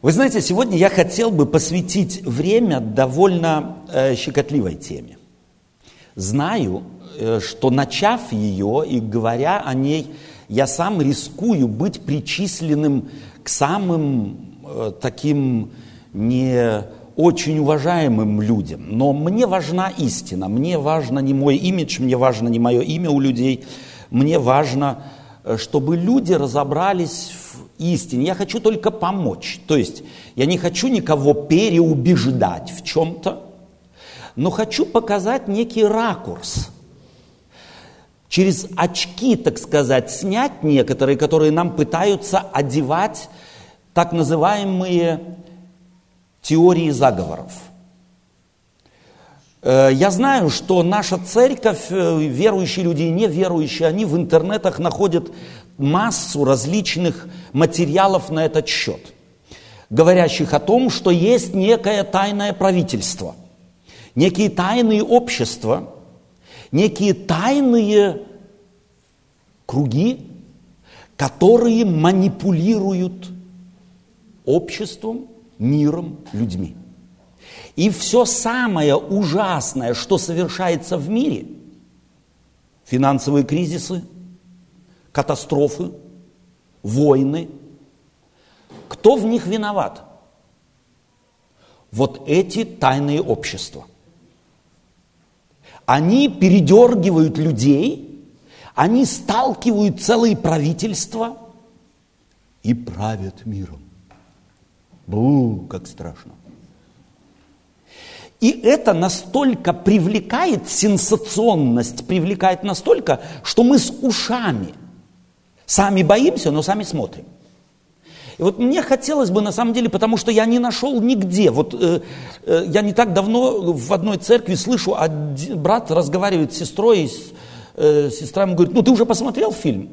Вы знаете, сегодня я хотел бы посвятить время довольно э, щекотливой теме. Знаю, э, что начав ее и говоря о ней, я сам рискую быть причисленным к самым э, таким не очень уважаемым людям. Но мне важна истина, мне важно не мой имидж, мне важно не мое имя у людей, мне важно, э, чтобы люди разобрались истине. Я хочу только помочь. То есть я не хочу никого переубеждать в чем-то, но хочу показать некий ракурс. Через очки, так сказать, снять некоторые, которые нам пытаются одевать так называемые теории заговоров. Э, я знаю, что наша церковь, э, верующие люди и неверующие, они в интернетах находят массу различных материалов на этот счет, говорящих о том, что есть некое тайное правительство, некие тайные общества, некие тайные круги, которые манипулируют обществом, миром, людьми. И все самое ужасное, что совершается в мире, финансовые кризисы, катастрофы, войны, кто в них виноват? Вот эти тайные общества. Они передергивают людей, они сталкивают целые правительства и правят миром. Бу, как страшно. И это настолько привлекает, сенсационность привлекает настолько, что мы с ушами сами боимся, но сами смотрим. И вот мне хотелось бы, на самом деле, потому что я не нашел нигде. Вот э, э, я не так давно в одной церкви слышу, один, брат разговаривает с сестрой, и э, сестра ему говорит, ну ты уже посмотрел фильм?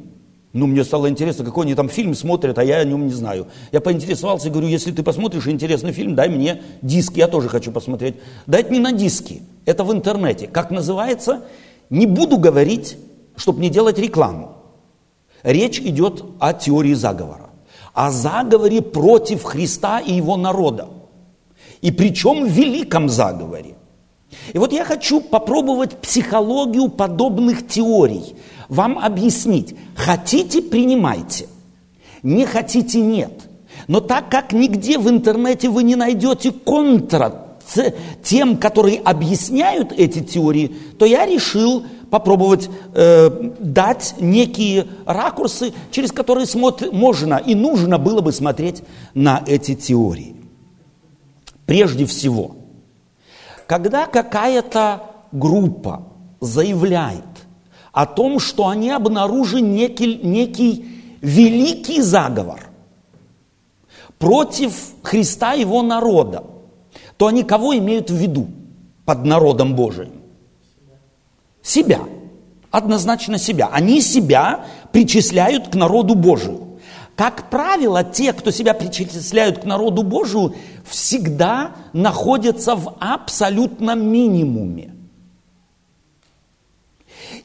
Ну, мне стало интересно, какой они там фильм смотрят, а я о нем не знаю. Я поинтересовался и говорю, если ты посмотришь интересный фильм, дай мне диск, я тоже хочу посмотреть. Да это не на диске, это в интернете. Как называется? Не буду говорить, чтобы не делать рекламу. Речь идет о теории заговора. О заговоре против Христа и его народа. И причем великом заговоре. И вот я хочу попробовать психологию подобных теорий – вам объяснить. Хотите – принимайте. Не хотите – нет. Но так как нигде в интернете вы не найдете контра тем, которые объясняют эти теории, то я решил попробовать э, дать некие ракурсы, через которые смотр- можно и нужно было бы смотреть на эти теории. Прежде всего, когда какая-то группа заявляет, о том, что они обнаружили некий, некий великий заговор против Христа и его народа, то они кого имеют в виду под народом Божиим? Себя. Однозначно себя. Они себя причисляют к народу Божию. Как правило, те, кто себя причисляют к народу Божию, всегда находятся в абсолютном минимуме.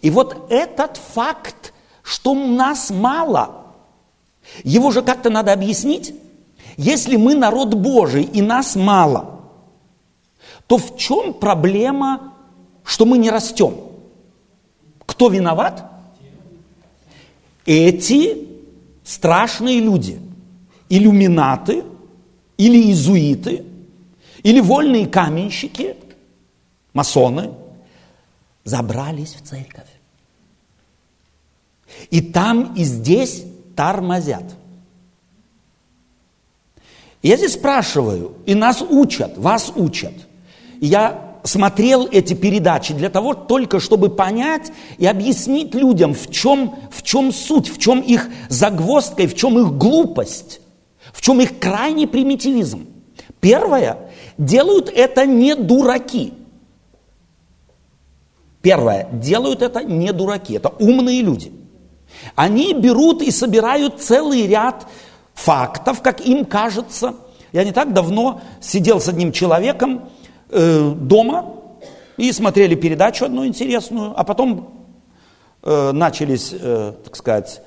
И вот этот факт, что нас мало, его же как-то надо объяснить. Если мы народ Божий и нас мало, то в чем проблема, что мы не растем? Кто виноват? Эти страшные люди, иллюминаты или иезуиты, или вольные каменщики, масоны, забрались в церковь. И там, и здесь тормозят. Я здесь спрашиваю, и нас учат, вас учат. И я смотрел эти передачи для того только, чтобы понять и объяснить людям, в чем, в чем суть, в чем их загвоздка и в чем их глупость, в чем их крайний примитивизм. Первое, делают это не дураки – Первое, делают это не дураки, это умные люди. Они берут и собирают целый ряд фактов, как им кажется. Я не так давно сидел с одним человеком э, дома и смотрели передачу одну интересную, а потом э, начались, э, так сказать,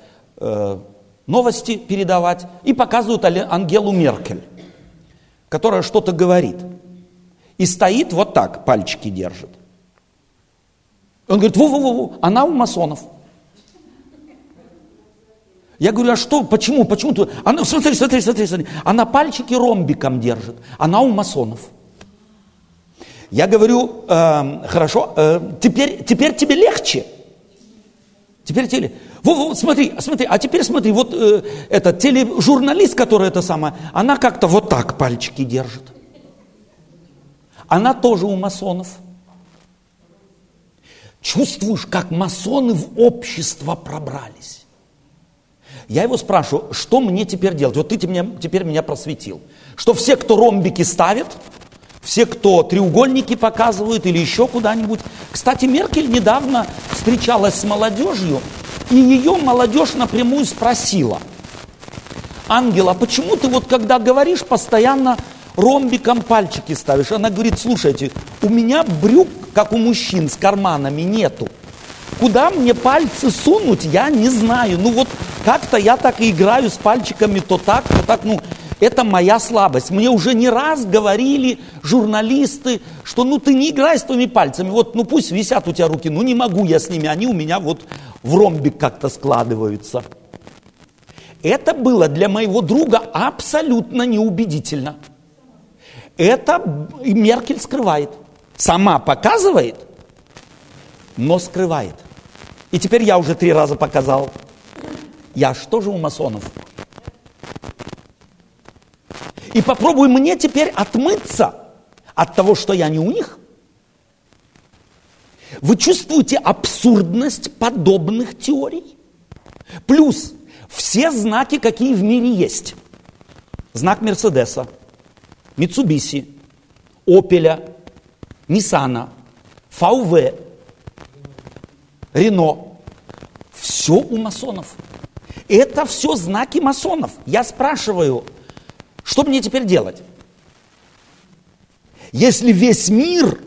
новости передавать и показывают Ангелу Меркель. которая что-то говорит. И стоит вот так, пальчики держит. Он говорит, во-во-во, она у масонов. Я говорю, а что, почему, почему? Она, смотри, смотри, смотри, смотри. Она пальчики ромбиком держит. Она у масонов. Я говорю, э, хорошо, э, теперь, теперь тебе легче. Теперь тебе вот, вот, смотри, смотри, а теперь смотри, вот э, этот тележурналист, который это самое, она как-то вот так пальчики держит. Она тоже у масонов. Чувствуешь, как масоны в общество пробрались. Я его спрашиваю, что мне теперь делать? Вот ты теперь меня просветил. Что все, кто ромбики ставят, все, кто треугольники показывают или еще куда-нибудь. Кстати, Меркель недавно встречалась с молодежью, и ее молодежь напрямую спросила, Ангела, а почему ты вот когда говоришь, постоянно ромбиком пальчики ставишь? Она говорит, слушайте, у меня брюк, как у мужчин, с карманами нету. Куда мне пальцы сунуть, я не знаю. Ну вот как-то я так и играю с пальчиками, то так, то так. Ну, это моя слабость. Мне уже не раз говорили журналисты, что ну ты не играй с твоими пальцами. Вот ну пусть висят у тебя руки, ну не могу я с ними, они у меня вот в ромбик как-то складываются. Это было для моего друга абсолютно неубедительно. Это Меркель скрывает. Сама показывает, но скрывает. И теперь я уже три раза показал. Я что же у масонов? И попробуй мне теперь отмыться от того, что я не у них. Вы чувствуете абсурдность подобных теорий? Плюс все знаки, какие в мире есть. Знак Мерседеса, Митсубиси, Опеля, Ниссана, ФАУВ, Рено. Все у масонов. Это все знаки масонов. Я спрашиваю, что мне теперь делать? Если весь мир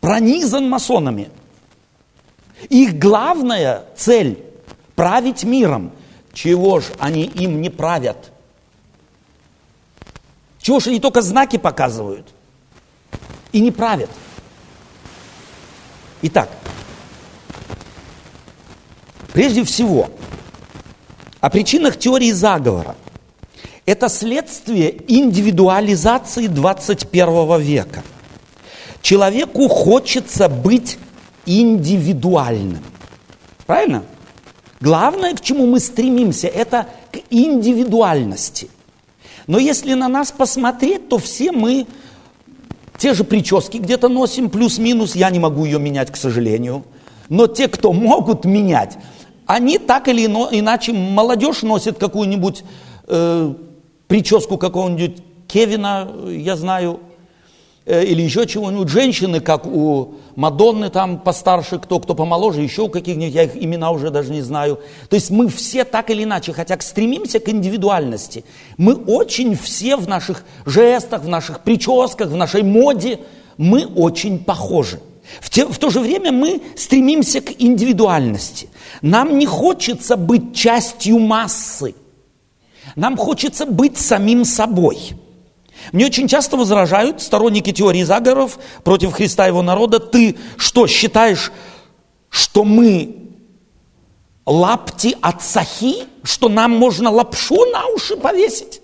пронизан масонами, их главная цель – править миром. Чего ж они им не правят? Чего ж они только знаки показывают и не правят? Итак, прежде всего, о причинах теории заговора – это следствие индивидуализации 21 века. Человеку хочется быть индивидуальным. Правильно? Главное, к чему мы стремимся, это к индивидуальности. Но если на нас посмотреть, то все мы те же прически где-то носим, плюс-минус, я не могу ее менять, к сожалению. Но те, кто могут менять, они так или иначе, молодежь носит какую-нибудь э, прическу какого-нибудь Кевина, я знаю, э, или еще чего-нибудь. Женщины, как у Мадонны там постарше, кто, кто помоложе, еще у каких-нибудь, я их имена уже даже не знаю. То есть мы все так или иначе, хотя стремимся к индивидуальности. Мы очень все в наших жестах, в наших прическах, в нашей моде, мы очень похожи. В, те, в то же время мы стремимся к индивидуальности. Нам не хочется быть частью массы. Нам хочется быть самим собой. Мне очень часто возражают сторонники теории заговоров против Христа и его народа. Ты что, считаешь, что мы лапти от сахи, что нам можно лапшу на уши повесить?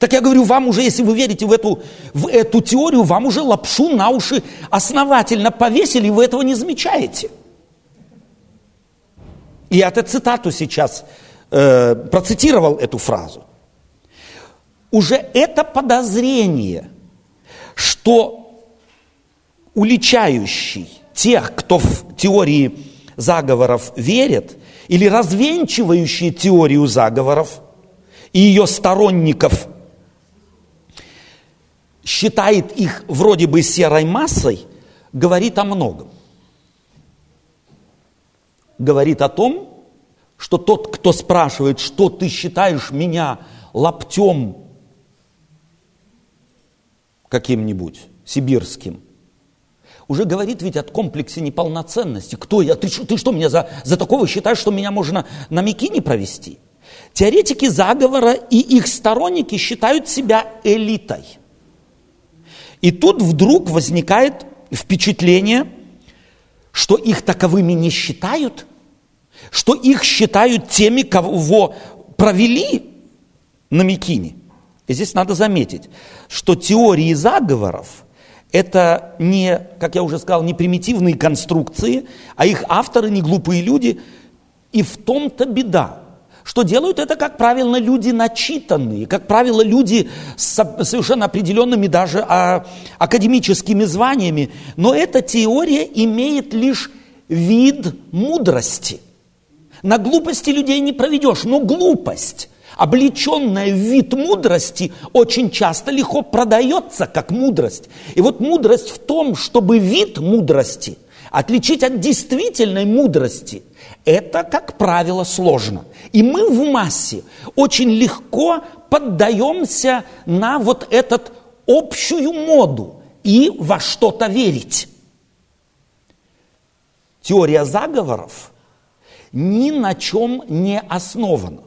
Так я говорю, вам уже, если вы верите в эту, в эту теорию, вам уже лапшу на уши основательно повесили, вы этого не замечаете. И это цитату сейчас э, процитировал эту фразу, уже это подозрение, что уличающий тех, кто в теории заговоров верит, или развенчивающий теорию заговоров и ее сторонников считает их вроде бы серой массой, говорит о многом. Говорит о том, что тот, кто спрашивает, что ты считаешь меня лаптем каким-нибудь сибирским, уже говорит ведь от комплексе неполноценности. Кто я? Ты, ты что, меня за, за такого считаешь, что меня можно на Микине провести? Теоретики заговора и их сторонники считают себя элитой. И тут вдруг возникает впечатление, что их таковыми не считают, что их считают теми, кого провели на Микине. И здесь надо заметить, что теории заговоров – это не, как я уже сказал, не примитивные конструкции, а их авторы не глупые люди. И в том-то беда, что делают это, как правило, люди начитанные, как правило, люди с совершенно определенными даже а, академическими званиями. Но эта теория имеет лишь вид мудрости. На глупости людей не проведешь, но глупость облеченная в вид мудрости, очень часто легко продается как мудрость. И вот мудрость в том, чтобы вид мудрости отличить от действительной мудрости, это, как правило, сложно. И мы в массе очень легко поддаемся на вот этот общую моду и во что-то верить. Теория заговоров ни на чем не основана.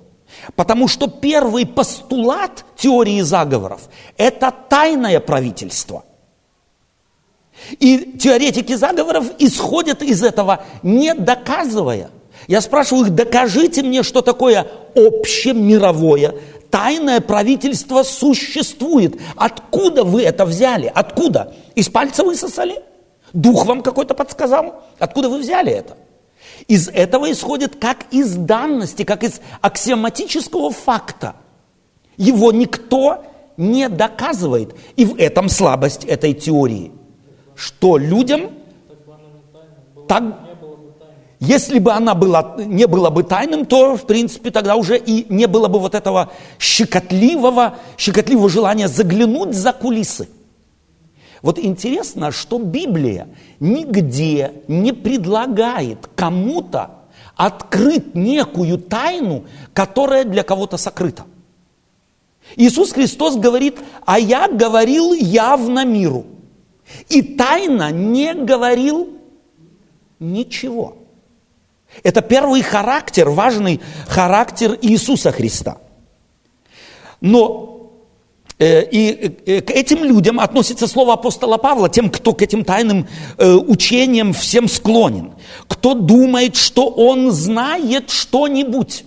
Потому что первый постулат теории заговоров – это тайное правительство. И теоретики заговоров исходят из этого, не доказывая. Я спрашиваю их, докажите мне, что такое общемировое тайное правительство существует. Откуда вы это взяли? Откуда? Из пальца высосали? Дух вам какой-то подсказал? Откуда вы взяли это? Из этого исходит как из данности, как из аксиоматического факта. Его никто не доказывает. И в этом слабость этой теории. Что людям так, если бы она была, не была бы тайным, то, в принципе, тогда уже и не было бы вот этого щекотливого, щекотливого желания заглянуть за кулисы. Вот интересно, что Библия нигде не предлагает кому-то открыть некую тайну, которая для кого-то сокрыта. Иисус Христос говорит, а я говорил явно миру. И тайно не говорил ничего. Это первый характер, важный характер Иисуса Христа. Но и э, к этим людям относится слово апостола Павла, тем, кто к этим тайным э, учениям всем склонен, кто думает, что он знает что-нибудь.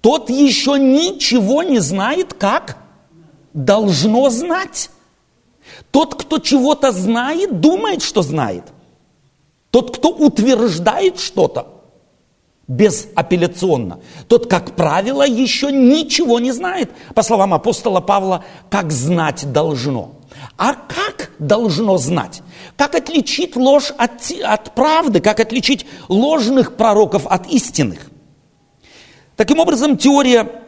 Тот еще ничего не знает, как должно знать. Тот, кто чего-то знает, думает, что знает. Тот, кто утверждает что-то, безапелляционно. Тот, как правило, еще ничего не знает, по словам апостола Павла, как знать должно. А как должно знать? Как отличить ложь от, от правды? Как отличить ложных пророков от истинных? Таким образом, теория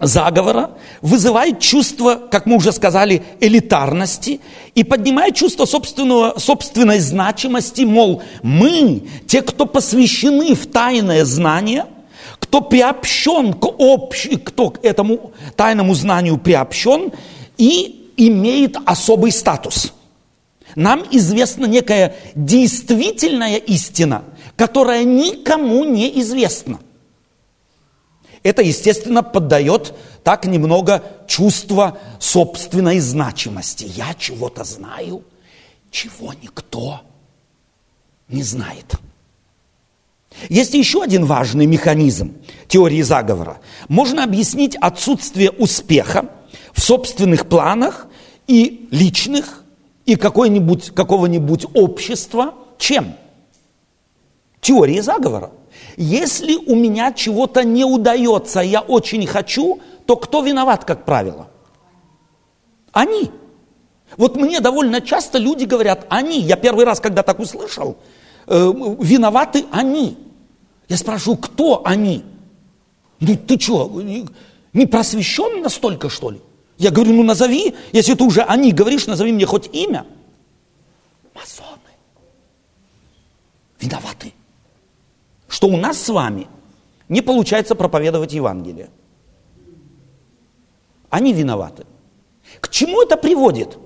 заговора вызывает чувство, как мы уже сказали, элитарности и поднимает чувство собственного, собственной значимости, мол, мы, те, кто посвящены в тайное знание, кто приобщен к общ... кто к этому тайному знанию приобщен и имеет особый статус. Нам известна некая действительная истина, которая никому не известна. Это, естественно, поддает так немного чувство собственной значимости. Я чего-то знаю, чего никто не знает. Есть еще один важный механизм теории заговора. Можно объяснить отсутствие успеха в собственных планах и личных, и какого-нибудь общества чем? Теорией заговора. Если у меня чего-то не удается, я очень хочу, то кто виноват, как правило? Они. Вот мне довольно часто люди говорят, они, я первый раз, когда так услышал, э, виноваты они. Я спрашиваю, кто они? Ну ты что, не просвещен настолько, что ли? Я говорю, ну назови, если ты уже они говоришь, назови мне хоть имя. Масоны. Виноваты что у нас с вами не получается проповедовать Евангелие. Они виноваты. К чему это приводит?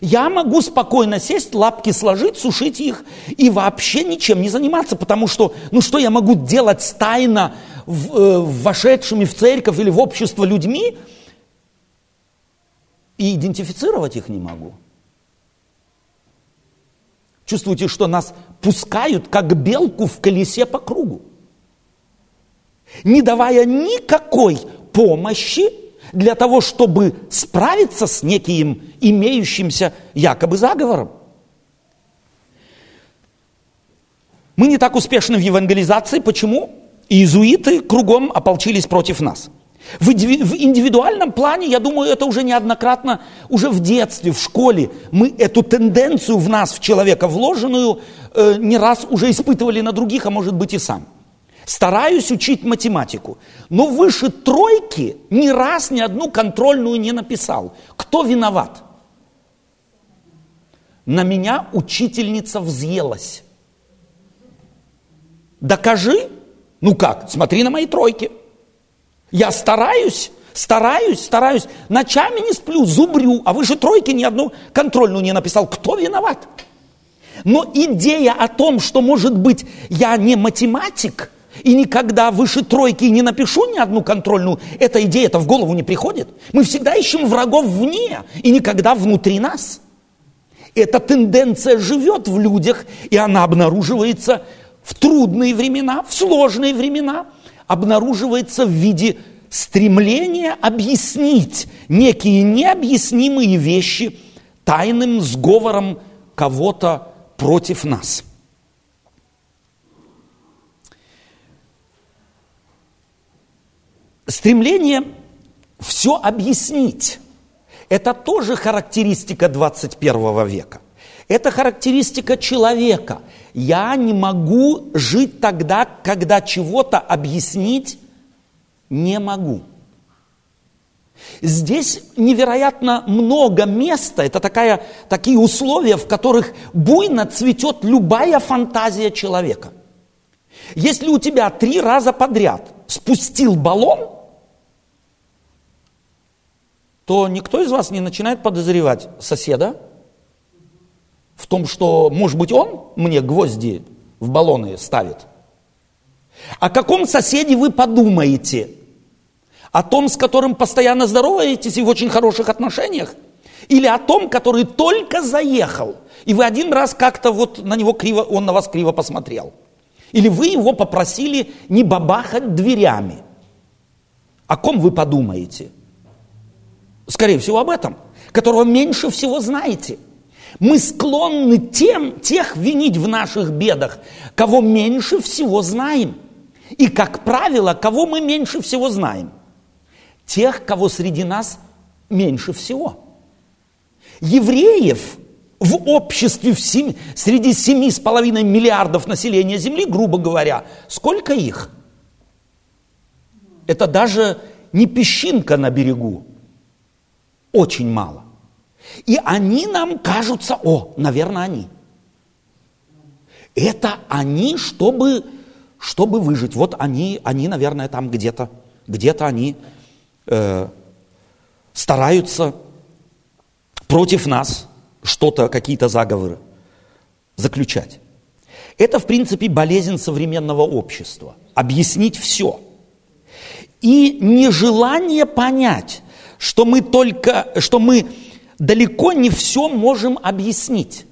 Я могу спокойно сесть, лапки сложить, сушить их и вообще ничем не заниматься, потому что, ну что я могу делать тайно в, э, вошедшими в церковь или в общество людьми и идентифицировать их не могу. Чувствуете, что нас пускают, как белку в колесе по кругу, не давая никакой помощи для того, чтобы справиться с неким имеющимся якобы заговором. Мы не так успешны в евангелизации. Почему? Иезуиты кругом ополчились против нас. В индивидуальном плане, я думаю, это уже неоднократно, уже в детстве, в школе, мы эту тенденцию в нас, в человека вложенную, э, не раз уже испытывали на других, а может быть и сам. Стараюсь учить математику, но выше тройки ни раз ни одну контрольную не написал. Кто виноват? На меня учительница взъелась. Докажи. Ну как? Смотри на мои тройки. Я стараюсь, стараюсь, стараюсь, ночами не сплю, зубрю, а выше тройки ни одну контрольную не написал. Кто виноват? Но идея о том, что, может быть, я не математик, и никогда выше тройки не напишу ни одну контрольную, эта идея это в голову не приходит. Мы всегда ищем врагов вне и никогда внутри нас. Эта тенденция живет в людях, и она обнаруживается в трудные времена, в сложные времена – обнаруживается в виде стремления объяснить некие необъяснимые вещи тайным сговором кого-то против нас. Стремление все объяснить – это тоже характеристика 21 века. Это характеристика человека. Я не могу жить тогда, когда чего-то объяснить не могу. Здесь невероятно много места, это такая, такие условия, в которых буйно цветет любая фантазия человека. Если у тебя три раза подряд спустил баллон, то никто из вас не начинает подозревать соседа, в том, что, может быть, он мне гвозди в баллоны ставит. О каком соседе вы подумаете? О том, с которым постоянно здороваетесь и в очень хороших отношениях? Или о том, который только заехал, и вы один раз как-то вот на него криво, он на вас криво посмотрел? Или вы его попросили не бабахать дверями? О ком вы подумаете? Скорее всего, об этом, которого меньше всего знаете – мы склонны тем, тех винить в наших бедах, кого меньше всего знаем. И, как правило, кого мы меньше всего знаем? Тех, кого среди нас меньше всего. Евреев в обществе в семи, среди семи с половиной миллиардов населения Земли, грубо говоря, сколько их? Это даже не песчинка на берегу. Очень мало. И они нам кажутся, о, наверное, они. Это они, чтобы, чтобы выжить. Вот они, они, наверное, там где-то, где-то они э, стараются против нас что-то, какие-то заговоры заключать. Это, в принципе, болезнь современного общества. Объяснить все. И нежелание понять, что мы только, что мы далеко не все можем объяснить.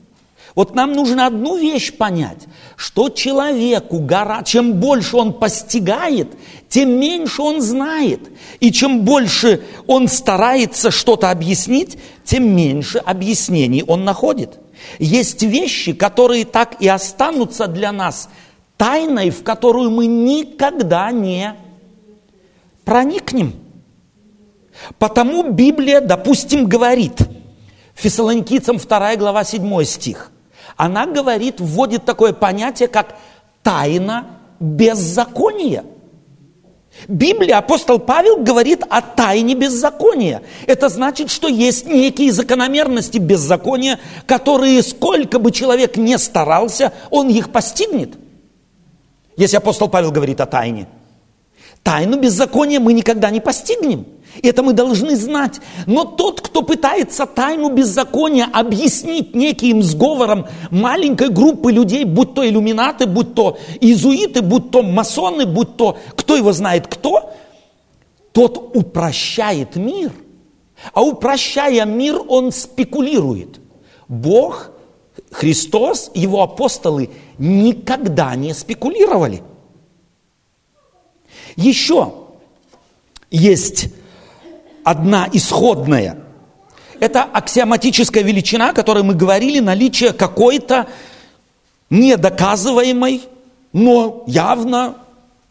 Вот нам нужно одну вещь понять, что человеку, гора, чем больше он постигает, тем меньше он знает. И чем больше он старается что-то объяснить, тем меньше объяснений он находит. Есть вещи, которые так и останутся для нас тайной, в которую мы никогда не проникнем. Потому Библия, допустим, говорит – Фессалоникийцам 2 глава 7 стих. Она говорит, вводит такое понятие, как тайна беззакония. Библия, апостол Павел говорит о тайне беззакония. Это значит, что есть некие закономерности беззакония, которые сколько бы человек не старался, он их постигнет. Если апостол Павел говорит о тайне. Тайну беззакония мы никогда не постигнем. Это мы должны знать. Но тот, кто пытается тайну беззакония объяснить неким сговором маленькой группы людей, будь то иллюминаты, будь то иезуиты, будь то масоны, будь то кто его знает кто, тот упрощает мир. А упрощая мир, он спекулирует. Бог, Христос, его апостолы никогда не спекулировали. Еще есть одна исходная. Это аксиоматическая величина, о которой мы говорили, наличие какой-то недоказываемой, но явно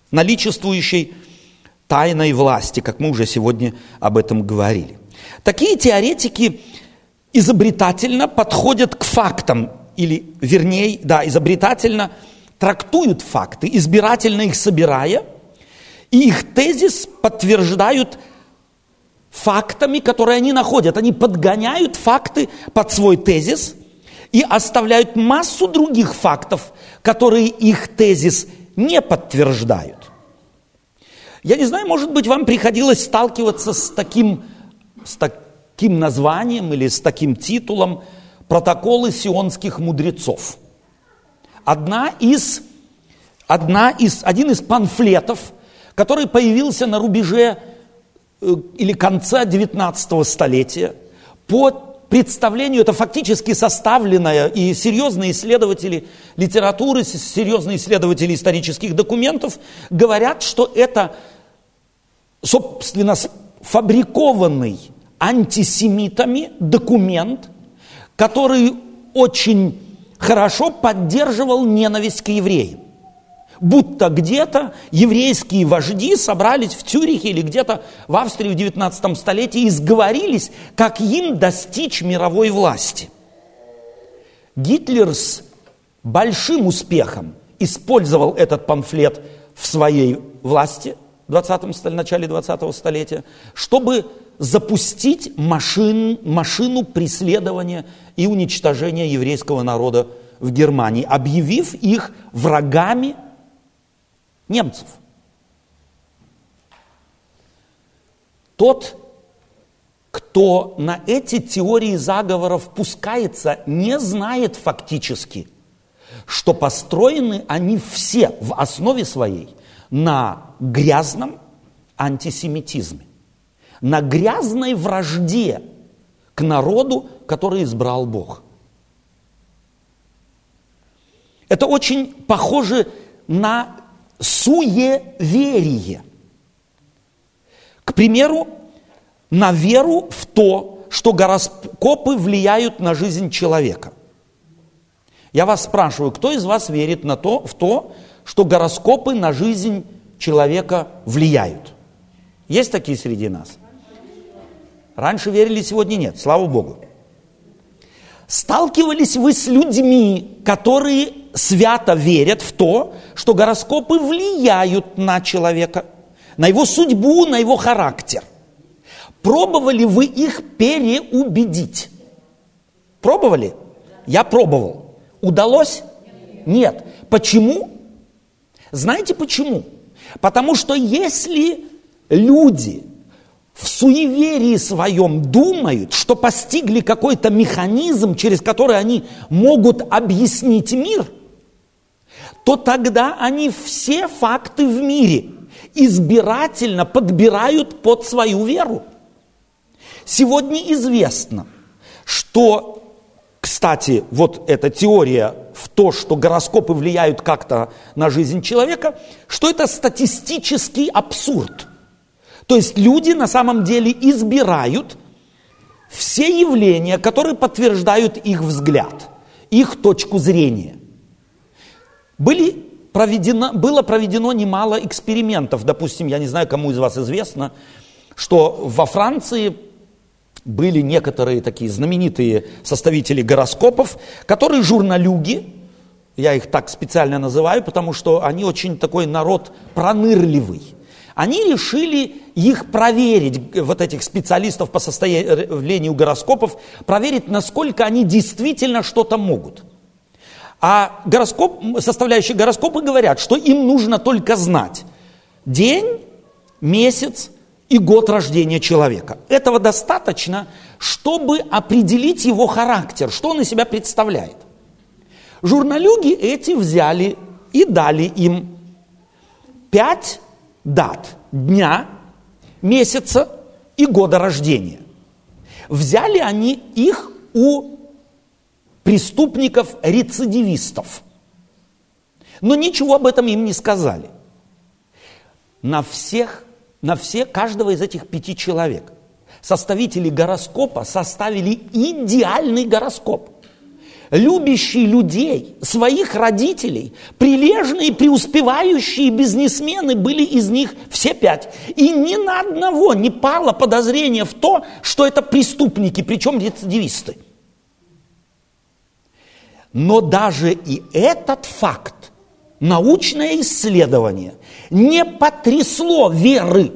наличествующей тайной власти, как мы уже сегодня об этом говорили. Такие теоретики изобретательно подходят к фактам, или вернее, да, изобретательно трактуют факты, избирательно их собирая, и их тезис подтверждают фактами, которые они находят. Они подгоняют факты под свой тезис и оставляют массу других фактов, которые их тезис не подтверждают. Я не знаю, может быть, вам приходилось сталкиваться с таким, с таким названием или с таким титулом «Протоколы сионских мудрецов». Одна из, одна из, один из памфлетов, который появился на рубеже или конца 19 столетия по представлению, это фактически составленное, и серьезные исследователи литературы, серьезные исследователи исторических документов говорят, что это, собственно, фабрикованный антисемитами документ, который очень хорошо поддерживал ненависть к евреям будто где-то еврейские вожди собрались в Цюрихе или где-то в Австрии в 19 столетии и сговорились, как им достичь мировой власти. Гитлер с большим успехом использовал этот памфлет в своей власти в 20 начале 20-го столетия, чтобы запустить машин, машину преследования и уничтожения еврейского народа в Германии, объявив их врагами немцев. Тот, кто на эти теории заговоров пускается, не знает фактически, что построены они все в основе своей на грязном антисемитизме, на грязной вражде к народу, который избрал Бог. Это очень похоже на суеверие. К примеру, на веру в то, что гороскопы влияют на жизнь человека. Я вас спрашиваю, кто из вас верит на то, в то, что гороскопы на жизнь человека влияют? Есть такие среди нас? Раньше верили, сегодня нет, слава Богу. Сталкивались вы с людьми, которые свято верят в то, что гороскопы влияют на человека, на его судьбу, на его характер. Пробовали вы их переубедить? Пробовали? Я пробовал. Удалось? Нет. Почему? Знаете почему? Потому что если люди в суеверии своем думают, что постигли какой-то механизм, через который они могут объяснить мир, то тогда они все факты в мире избирательно подбирают под свою веру. Сегодня известно, что, кстати, вот эта теория в то, что гороскопы влияют как-то на жизнь человека, что это статистический абсурд – то есть люди на самом деле избирают все явления, которые подтверждают их взгляд, их точку зрения. Были проведено, было проведено немало экспериментов. Допустим, я не знаю, кому из вас известно, что во Франции были некоторые такие знаменитые составители гороскопов, которые журналюги, я их так специально называю, потому что они очень такой народ пронырливый. Они решили их проверить, вот этих специалистов по состоянию гороскопов, проверить, насколько они действительно что-то могут. А гороскоп, составляющие гороскопы говорят, что им нужно только знать день, месяц и год рождения человека. Этого достаточно, чтобы определить его характер, что он из себя представляет. Журналюги эти взяли и дали им пять дат дня, месяца и года рождения. Взяли они их у преступников-рецидивистов. Но ничего об этом им не сказали. На всех, на все, каждого из этих пяти человек составители гороскопа составили идеальный гороскоп любящие людей, своих родителей, прилежные, преуспевающие бизнесмены были из них все пять. И ни на одного не пало подозрение в то, что это преступники, причем рецидивисты. Но даже и этот факт, научное исследование, не потрясло веры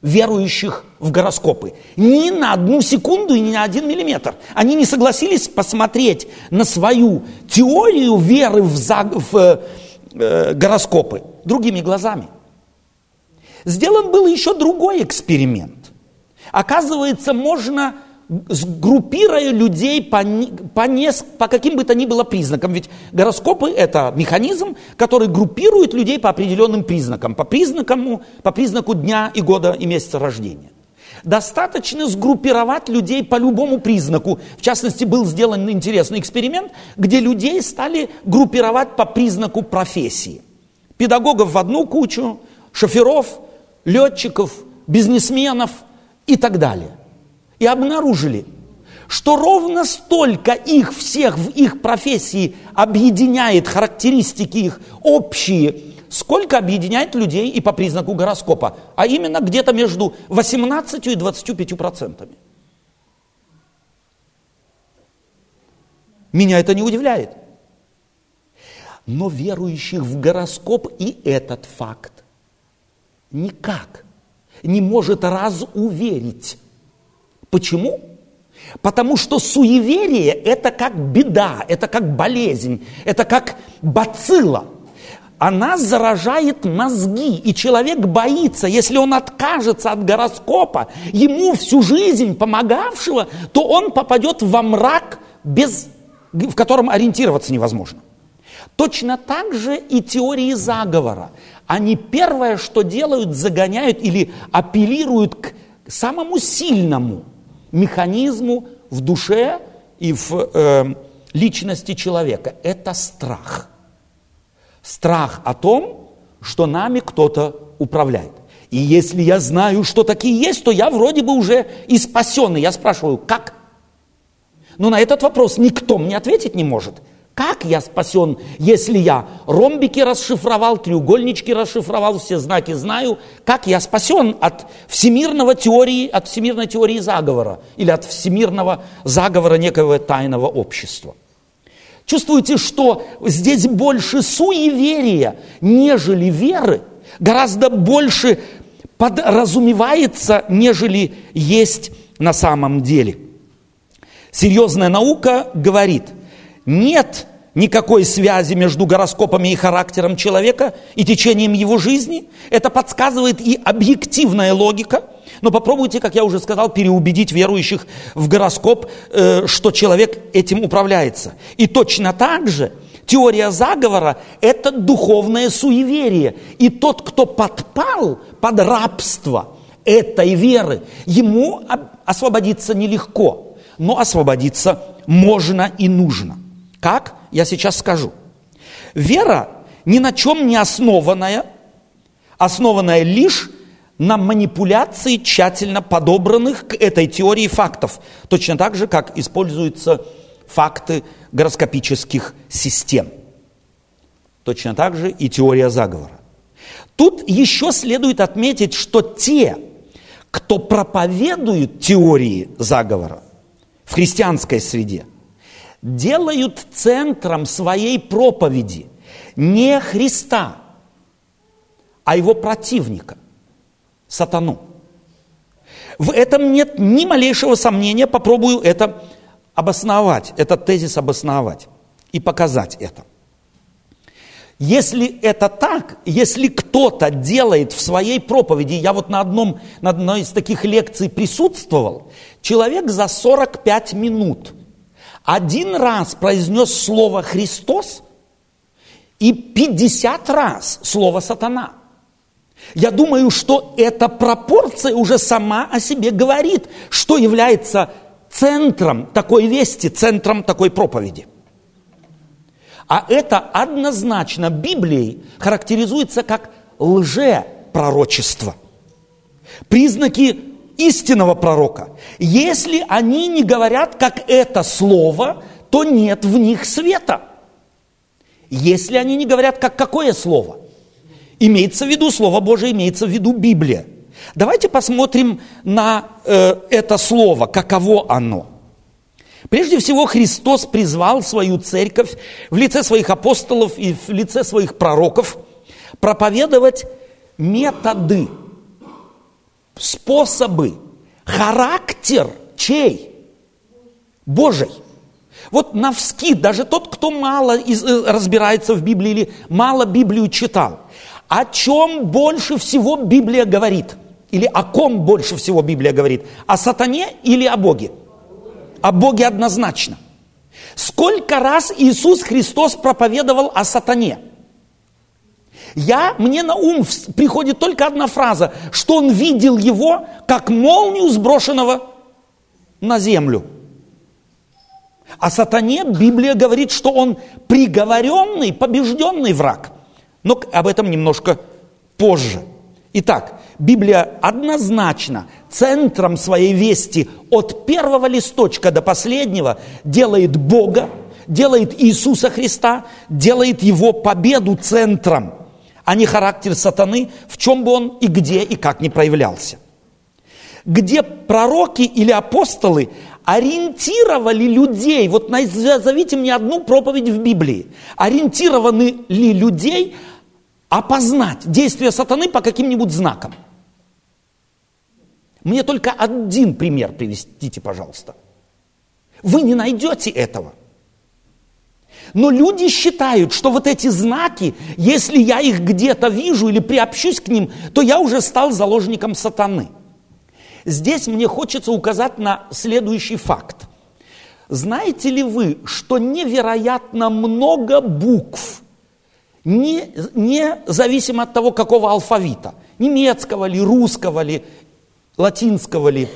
верующих в гороскопы. Ни на одну секунду и ни на один миллиметр. Они не согласились посмотреть на свою теорию веры в, за, в э, гороскопы другими глазами. Сделан был еще другой эксперимент. Оказывается, можно сгруппируя людей по, по, неск, по каким бы то ни было признакам. Ведь гороскопы – это механизм, который группирует людей по определенным признакам, по, признакам, по признаку дня и года и месяца рождения. Достаточно сгруппировать людей по любому признаку. В частности, был сделан интересный эксперимент, где людей стали группировать по признаку профессии. Педагогов в одну кучу, шоферов, летчиков, бизнесменов и так далее и обнаружили, что ровно столько их всех в их профессии объединяет характеристики их общие, сколько объединяет людей и по признаку гороскопа, а именно где-то между 18 и 25 процентами. Меня это не удивляет. Но верующих в гороскоп и этот факт никак не может разуверить Почему? Потому что суеверие – это как беда, это как болезнь, это как бацилла. Она заражает мозги, и человек боится, если он откажется от гороскопа, ему всю жизнь помогавшего, то он попадет во мрак, без, в котором ориентироваться невозможно. Точно так же и теории заговора. Они первое, что делают, загоняют или апеллируют к самому сильному – механизму в душе и в э, личности человека. Это страх. Страх о том, что нами кто-то управляет. И если я знаю, что такие есть, то я вроде бы уже и спасенный. Я спрашиваю, как? Но на этот вопрос никто мне ответить не может. Как я спасен, если я ромбики расшифровал, треугольнички расшифровал, все знаки знаю? Как я спасен от всемирного теории, от всемирной теории заговора или от всемирного заговора некого тайного общества? Чувствуете, что здесь больше суеверия, нежели веры, гораздо больше подразумевается, нежели есть на самом деле. Серьезная наука говорит – нет никакой связи между гороскопами и характером человека и течением его жизни. Это подсказывает и объективная логика. Но попробуйте, как я уже сказал, переубедить верующих в гороскоп, э, что человек этим управляется. И точно так же теория заговора – это духовное суеверие. И тот, кто подпал под рабство этой веры, ему освободиться нелегко, но освободиться можно и нужно – как? Я сейчас скажу. Вера ни на чем не основанная, основанная лишь на манипуляции тщательно подобранных к этой теории фактов. Точно так же, как используются факты гороскопических систем. Точно так же и теория заговора. Тут еще следует отметить, что те, кто проповедует теории заговора в христианской среде – делают центром своей проповеди не Христа, а его противника, сатану. В этом нет ни малейшего сомнения, попробую это обосновать, этот тезис обосновать и показать это. Если это так, если кто-то делает в своей проповеди, я вот на, одном, на одной из таких лекций присутствовал, человек за 45 минут один раз произнес слово «Христос» и 50 раз слово «сатана». Я думаю, что эта пропорция уже сама о себе говорит, что является центром такой вести, центром такой проповеди – а это однозначно Библией характеризуется как лжепророчество. Признаки истинного пророка. Если они не говорят, как это слово, то нет в них света. Если они не говорят, как какое слово, имеется в виду Слово Божие, имеется в виду Библия. Давайте посмотрим на э, это слово, каково оно – Прежде всего, Христос призвал свою церковь в лице своих апостолов и в лице своих пророков проповедовать методы, способы, характер чей? Божий. Вот навски, даже тот, кто мало э, разбирается в Библии или мало Библию читал, о чем больше всего Библия говорит? Или о ком больше всего Библия говорит? О сатане или о Боге? О Боге однозначно. Сколько раз Иисус Христос проповедовал о сатане? Я, мне на ум приходит только одна фраза, что он видел его, как молнию сброшенного на землю. О сатане Библия говорит, что он приговоренный, побежденный враг. Но об этом немножко позже. Итак, Библия однозначно центром своей вести от первого листочка до последнего делает Бога, делает Иисуса Христа, делает Его победу центром, а не характер сатаны, в чем бы он и где и как не проявлялся. Где пророки или апостолы ориентировали людей, вот назовите мне одну проповедь в Библии, ориентированы ли людей опознать действия сатаны по каким-нибудь знакам – мне только один пример приведите, пожалуйста. Вы не найдете этого. Но люди считают, что вот эти знаки, если я их где-то вижу или приобщусь к ним, то я уже стал заложником сатаны. Здесь мне хочется указать на следующий факт. Знаете ли вы, что невероятно много букв, не, независимо от того, какого алфавита, немецкого ли, русского ли, латинского ли,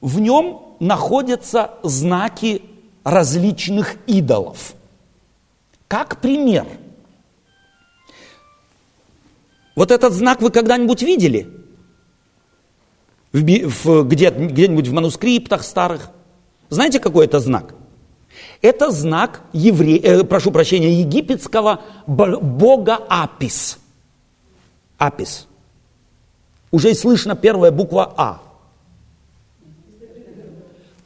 в нем находятся знаки различных идолов. Как пример. Вот этот знак вы когда-нибудь видели? В, в, где, где-нибудь в манускриптах старых? Знаете, какой это знак? Это знак евре, э, прошу прощения, египетского бога Апис. Апис. Уже слышно первая буква А.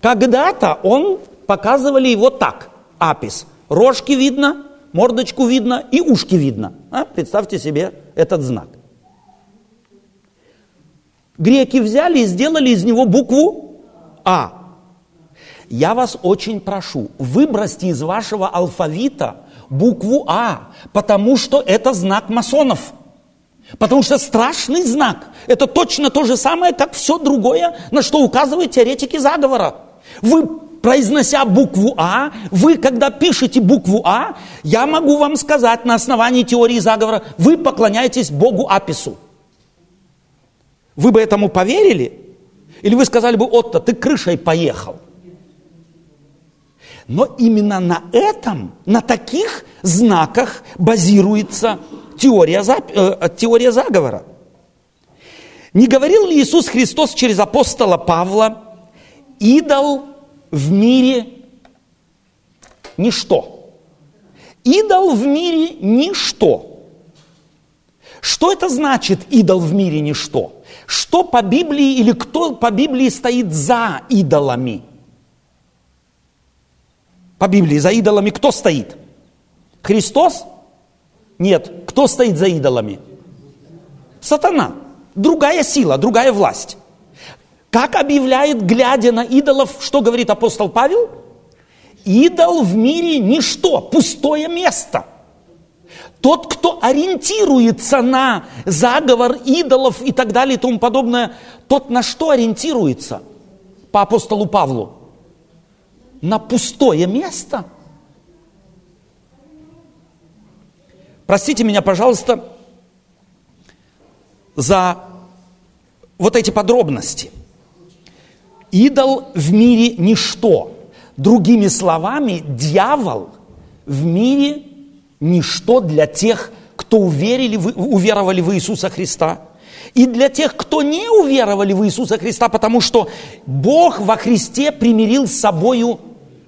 Когда-то он показывали его так, апис. Рожки видно, мордочку видно и ушки видно. А? Представьте себе этот знак. Греки взяли и сделали из него букву А. Я вас очень прошу, выбросьте из вашего алфавита букву А, потому что это знак масонов – Потому что страшный знак – это точно то же самое, как все другое, на что указывают теоретики заговора. Вы, произнося букву А, вы, когда пишете букву А, я могу вам сказать на основании теории заговора, вы поклоняетесь Богу Апису. Вы бы этому поверили? Или вы сказали бы, Отто, ты крышей поехал? Но именно на этом, на таких знаках базируется теория, э, теория заговора. Не говорил ли Иисус Христос через апостола Павла, идол в мире ничто. Идол в мире ничто. Что это значит идол в мире ничто? Что по Библии или кто по Библии стоит за идолами? По Библии за идолами кто стоит? Христос? Нет. Кто стоит за идолами? Сатана. Другая сила, другая власть. Как объявляет, глядя на идолов, что говорит апостол Павел? Идол в мире ничто, пустое место. Тот, кто ориентируется на заговор идолов и так далее и тому подобное, тот на что ориентируется по апостолу Павлу? На пустое место. Простите меня, пожалуйста, за вот эти подробности. Идол в мире ничто. Другими словами, дьявол в мире ничто для тех, кто уверили, уверовали в Иисуса Христа. И для тех, кто не уверовали в Иисуса Христа, потому что Бог во Христе примирил с собою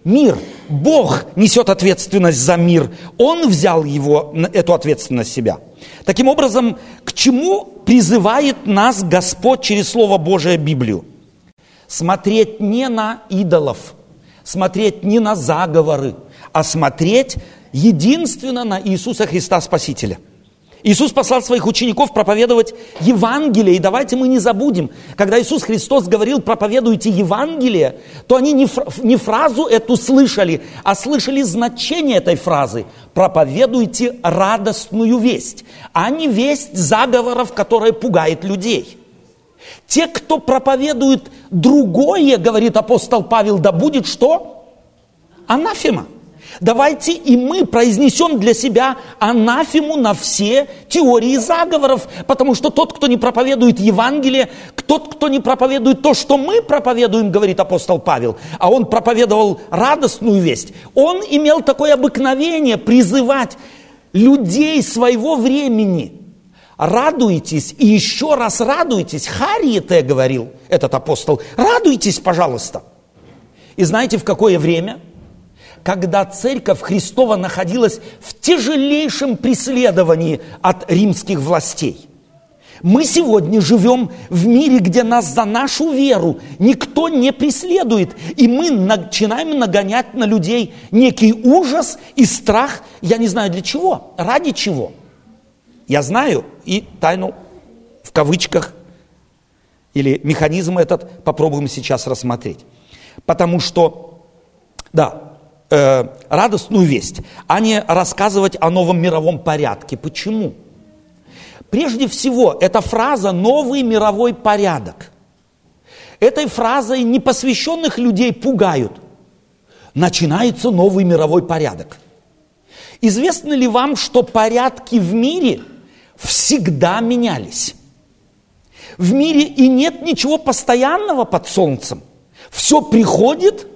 мир. Бог несет ответственность за мир. Он взял его, эту ответственность себя. Таким образом, к чему призывает нас Господь через Слово Божие Библию? Смотреть не на идолов, смотреть не на заговоры, а смотреть единственно на Иисуса Христа Спасителя – Иисус послал своих учеников проповедовать Евангелие. И давайте мы не забудем, когда Иисус Христос говорил «проповедуйте Евангелие», то они не, не фразу эту слышали, а слышали значение этой фразы «проповедуйте радостную весть», а не весть заговоров, которая пугает людей. Те, кто проповедует другое, говорит апостол Павел, да будет что? Анафема. Давайте и мы произнесем для себя анафему на все теории заговоров, потому что тот, кто не проповедует Евангелие, тот, кто не проповедует то, что мы проповедуем, говорит апостол Павел, а он проповедовал радостную весть, он имел такое обыкновение призывать людей своего времени. Радуйтесь и еще раз радуйтесь. Харриете говорил этот апостол. Радуйтесь, пожалуйста. И знаете, в какое время? когда церковь Христова находилась в тяжелейшем преследовании от римских властей. Мы сегодня живем в мире, где нас за нашу веру никто не преследует, и мы начинаем нагонять на людей некий ужас и страх, я не знаю для чего, ради чего. Я знаю и тайну в кавычках или механизм этот попробуем сейчас рассмотреть. Потому что, да, э, радостную весть, а не рассказывать о новом мировом порядке. Почему? Прежде всего, эта фраза «новый мировой порядок». Этой фразой непосвященных людей пугают. Начинается новый мировой порядок. Известно ли вам, что порядки в мире всегда менялись? В мире и нет ничего постоянного под солнцем. Все приходит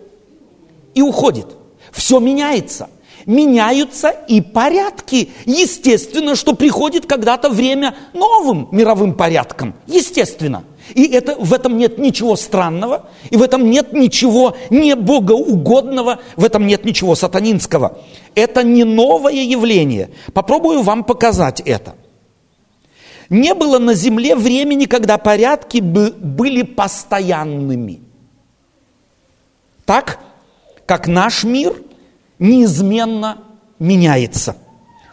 и уходит. Все меняется. Меняются и порядки. Естественно, что приходит когда-то время новым мировым порядком. Естественно. И это, в этом нет ничего странного, и в этом нет ничего не богоугодного, в этом нет ничего сатанинского. Это не новое явление. Попробую вам показать это. Не было на земле времени, когда порядки были постоянными. Так? как наш мир неизменно меняется.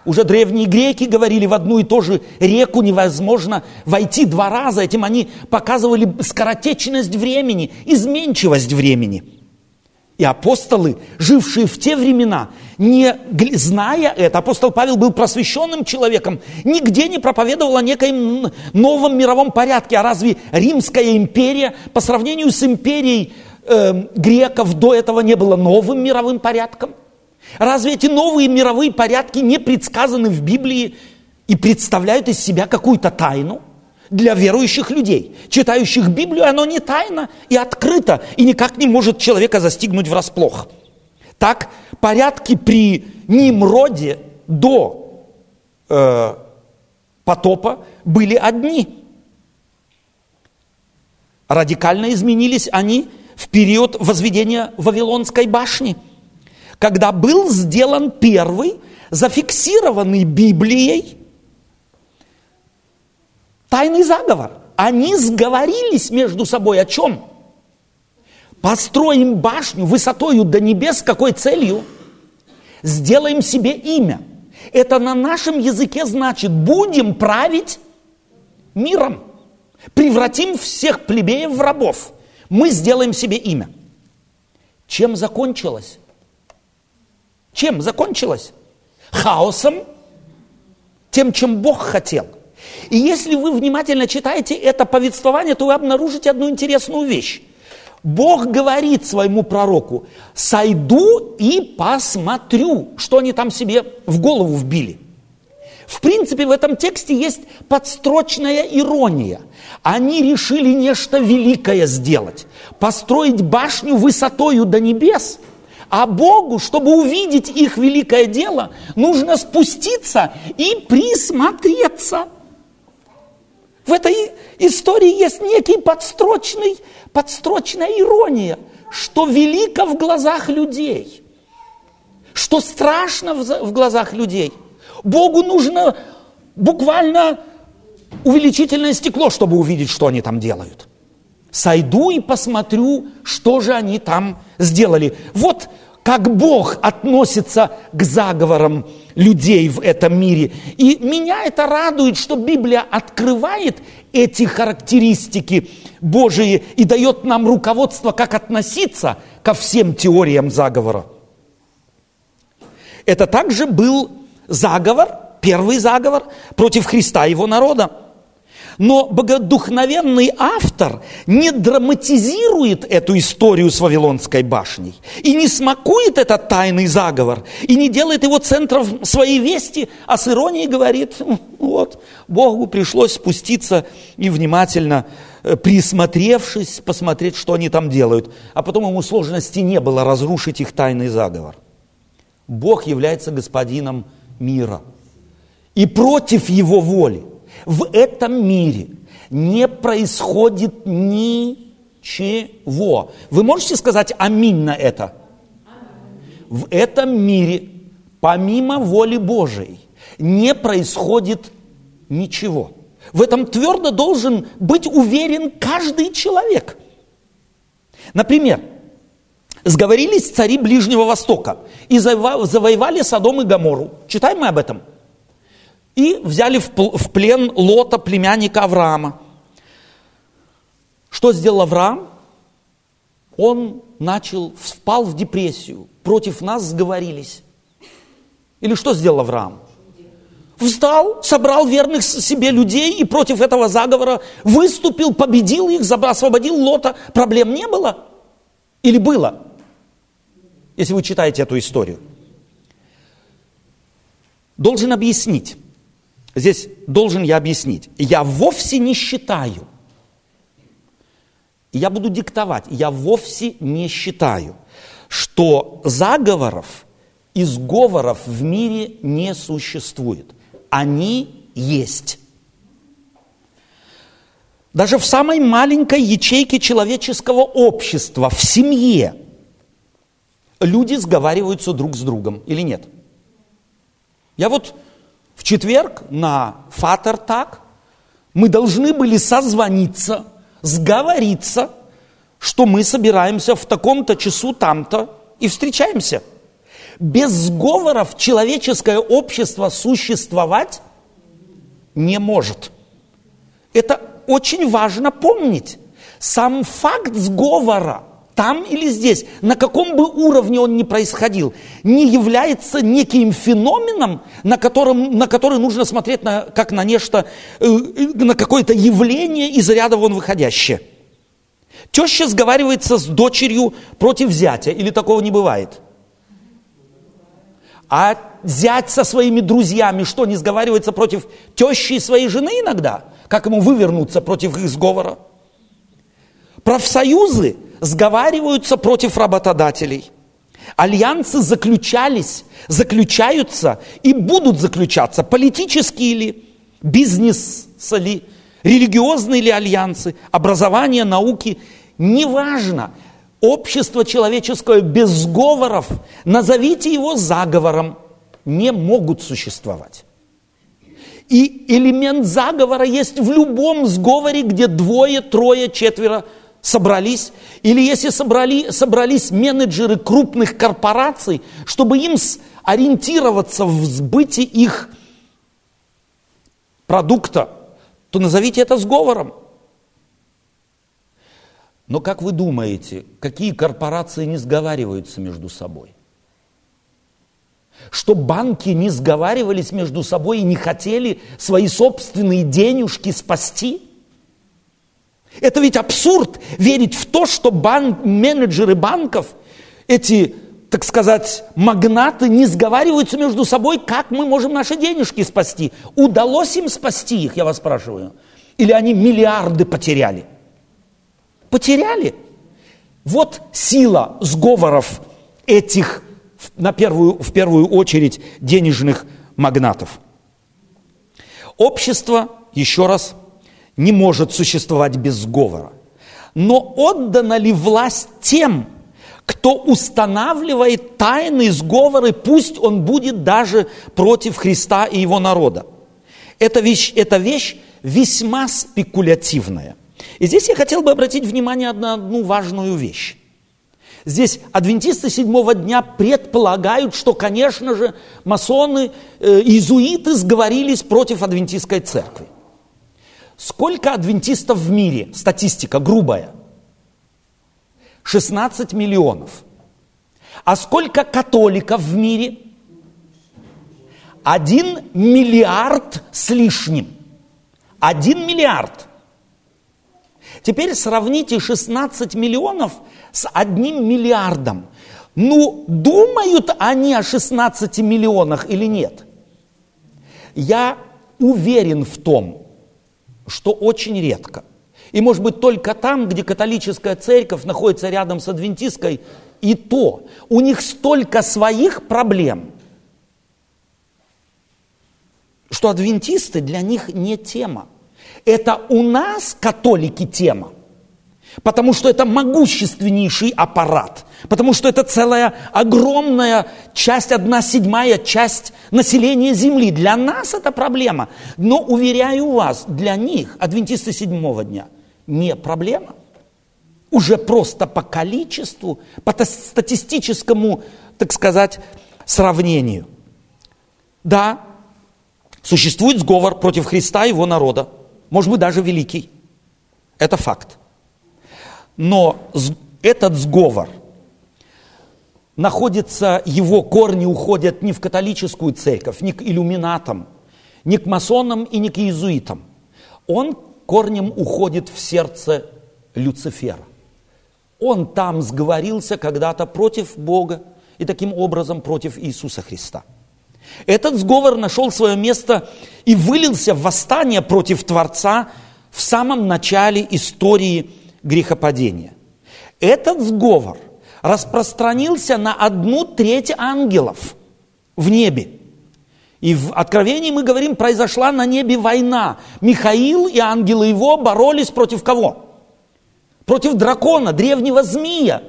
Уже древние греки говорили, в одну и ту же реку невозможно войти два раза. Этим они показывали скоротечность времени, изменчивость времени. И апостолы, жившие в те времена, не зная это, апостол Павел был просвещенным человеком, нигде не проповедовал о некоем новом мировом порядке. А разве Римская империя по сравнению с империей э, греков до этого не было новым мировым порядком? Разве эти новые мировые порядки не предсказаны в Библии и представляют из себя какую-то тайну? Для верующих людей, читающих Библию, оно не тайна и открыто, и никак не может человека застигнуть врасплох. Так, порядки при Нимроде до э, потопа были одни. Радикально изменились они в период возведения Вавилонской башни, когда был сделан первый, зафиксированный Библией, тайный заговор. Они сговорились между собой о чем? Построим башню высотою до небес, какой целью? Сделаем себе имя. Это на нашем языке значит, будем править миром. Превратим всех плебеев в рабов. Мы сделаем себе имя. Чем закончилось? Чем закончилось? Хаосом тем, чем Бог хотел. И если вы внимательно читаете это повествование, то вы обнаружите одну интересную вещь. Бог говорит своему пророку, сойду и посмотрю, что они там себе в голову вбили. В принципе, в этом тексте есть подстрочная ирония. Они решили нечто великое сделать, построить башню высотою до небес, а Богу, чтобы увидеть их великое дело, нужно спуститься и присмотреться. В этой истории есть некий подстрочный, подстрочная ирония, что велико в глазах людей, что страшно в глазах людей. Богу нужно буквально увеличительное стекло, чтобы увидеть, что они там делают. Сойду и посмотрю, что же они там сделали. Вот как Бог относится к заговорам людей в этом мире. И меня это радует, что Библия открывает эти характеристики Божии и дает нам руководство, как относиться ко всем теориям заговора. Это также был заговор, первый заговор против Христа и его народа. Но богодухновенный автор не драматизирует эту историю с Вавилонской башней и не смакует этот тайный заговор и не делает его центром своей вести, а с иронией говорит, вот, Богу пришлось спуститься и внимательно э, присмотревшись, посмотреть, что они там делают. А потом ему сложности не было разрушить их тайный заговор. Бог является господином мира. И против его воли – в этом мире не происходит ничего. Вы можете сказать аминь на это? В этом мире, помимо воли Божией, не происходит ничего. В этом твердо должен быть уверен каждый человек. Например, сговорились цари Ближнего Востока и завоевали Содом и Гамору. Читаем мы об этом – и взяли в плен Лота, племянника Авраама. Что сделал Авраам? Он начал, впал в депрессию. Против нас сговорились. Или что сделал Авраам? Встал, собрал верных себе людей и против этого заговора выступил, победил их, освободил Лота. Проблем не было? Или было? Если вы читаете эту историю. Должен объяснить. Здесь должен я объяснить. Я вовсе не считаю, я буду диктовать, я вовсе не считаю, что заговоров и сговоров в мире не существует. Они есть. Даже в самой маленькой ячейке человеческого общества, в семье, люди сговариваются друг с другом или нет? Я вот в четверг на Фатертак мы должны были созвониться, сговориться, что мы собираемся в таком-то часу там-то и встречаемся. Без сговоров человеческое общество существовать не может. Это очень важно помнить. Сам факт сговора там или здесь, на каком бы уровне он ни происходил, не является неким феноменом, на, котором, на который нужно смотреть на, как на нечто, э, на какое-то явление из ряда вон выходящее. Теща сговаривается с дочерью против зятя, или такого не бывает? А зять со своими друзьями что, не сговаривается против тещи и своей жены иногда? Как ему вывернуться против их сговора? Профсоюзы сговариваются против работодателей. Альянсы заключались, заключаются и будут заключаться, политические ли, бизнес ли, религиозные ли альянсы, образование, науки, неважно. Общество человеческое без сговоров, назовите его заговором, не могут существовать. И элемент заговора есть в любом сговоре, где двое, трое, четверо собрались, или если собрали, собрались менеджеры крупных корпораций, чтобы им ориентироваться в сбыте их продукта, то назовите это сговором. Но как вы думаете, какие корпорации не сговариваются между собой? Что банки не сговаривались между собой и не хотели свои собственные денежки спасти? Это ведь абсурд верить в то, что банк, менеджеры банков, эти, так сказать, магнаты не сговариваются между собой, как мы можем наши денежки спасти. Удалось им спасти их, я вас спрашиваю? Или они миллиарды потеряли? Потеряли. Вот сила сговоров этих, на первую, в первую очередь, денежных магнатов. Общество, еще раз, не может существовать без сговора. Но отдана ли власть тем, кто устанавливает тайны сговоры, пусть он будет даже против Христа и его народа? Эта вещь, эта вещь весьма спекулятивная. И здесь я хотел бы обратить внимание на одну важную вещь. Здесь адвентисты седьмого дня предполагают, что, конечно же, масоны, э, иезуиты сговорились против адвентистской церкви. Сколько адвентистов в мире? Статистика грубая. 16 миллионов. А сколько католиков в мире? Один миллиард с лишним. Один миллиард. Теперь сравните 16 миллионов с одним миллиардом. Ну, думают они о 16 миллионах или нет? Я уверен в том, что очень редко. И может быть только там, где католическая церковь находится рядом с адвентистской, и то у них столько своих проблем, что адвентисты для них не тема. Это у нас, католики, тема. Потому что это могущественнейший аппарат. Потому что это целая огромная часть, одна седьмая часть населения Земли. Для нас это проблема. Но, уверяю вас, для них, адвентисты седьмого дня, не проблема. Уже просто по количеству, по статистическому, так сказать, сравнению. Да, существует сговор против Христа и его народа. Может быть, даже великий. Это факт. Но этот сговор находится, его корни уходят не в католическую церковь, не к иллюминатам, не к масонам и не к иезуитам. Он корнем уходит в сердце Люцифера. Он там сговорился когда-то против Бога и таким образом против Иисуса Христа. Этот сговор нашел свое место и вылился в восстание против Творца в самом начале истории грехопадения. Этот сговор распространился на одну треть ангелов в небе. И в Откровении мы говорим, произошла на небе война. Михаил и ангелы его боролись против кого? Против дракона, древнего змея.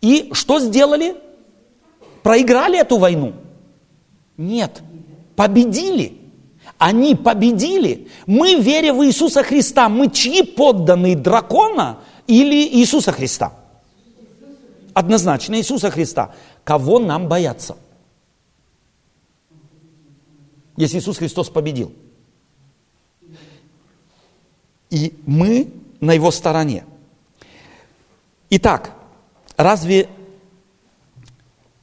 И что сделали? Проиграли эту войну? Нет, победили. Они победили. Мы, веря в Иисуса Христа, мы чьи подданные дракона или Иисуса Христа? Однозначно Иисуса Христа. Кого нам бояться? Если Иисус Христос победил. И мы на его стороне. Итак, разве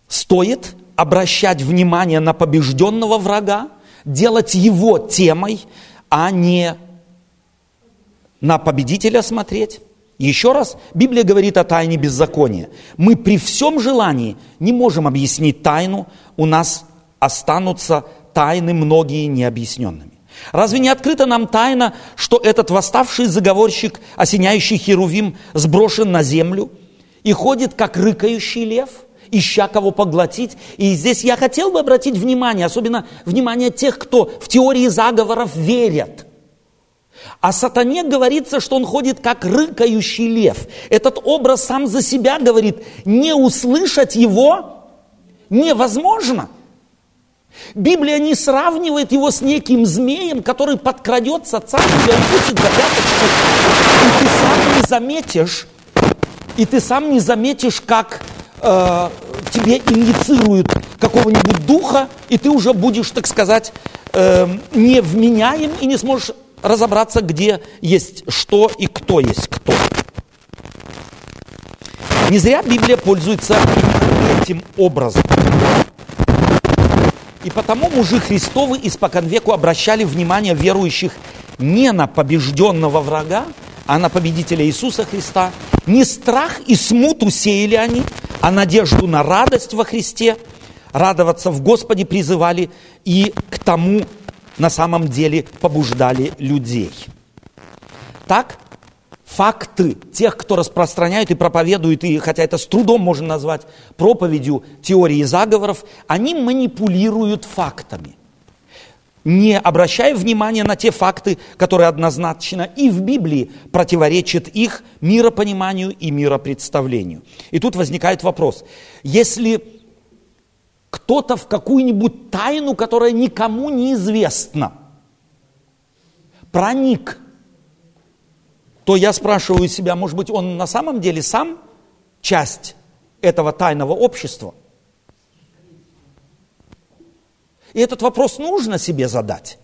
стоит обращать внимание на побежденного врага? Делать его темой, а не на победителя смотреть. Еще раз, Библия говорит о тайне беззакония. Мы при всем желании не можем объяснить тайну, у нас останутся тайны многие необъясненными. Разве не открыта нам тайна, что этот восставший заговорщик, осеняющий Херувим, сброшен на землю и ходит, как рыкающий лев – ища кого поглотить. И здесь я хотел бы обратить внимание, особенно внимание тех, кто в теории заговоров верят. О сатане говорится, что он ходит как рыкающий лев. Этот образ сам за себя говорит, не услышать его невозможно. Библия не сравнивает его с неким змеем, который подкрадется, царь тебя укусит за и ты сам не заметишь, и ты сам не заметишь, как э, тебе инициируют какого-нибудь духа, и ты уже будешь, так сказать, э, невменяем и не сможешь разобраться, где есть что и кто есть кто. Не зря Библия пользуется этим образом. И потому мужи Христовы испокон веку обращали внимание верующих не на побежденного врага, а на победителя Иисуса Христа. Не страх и смуту сеяли они, а надежду на радость во Христе. Радоваться в Господе призывали и к тому на самом деле побуждали людей. Так, факты тех, кто распространяет и проповедует, и хотя это с трудом можно назвать проповедью теории заговоров, они манипулируют фактами, не обращая внимания на те факты, которые однозначно и в Библии противоречат их миропониманию и миропредставлению. И тут возникает вопрос, если кто-то в какую-нибудь тайну, которая никому не известна, проник то я спрашиваю себя, может быть, он на самом деле сам часть этого тайного общества? И этот вопрос нужно себе задать.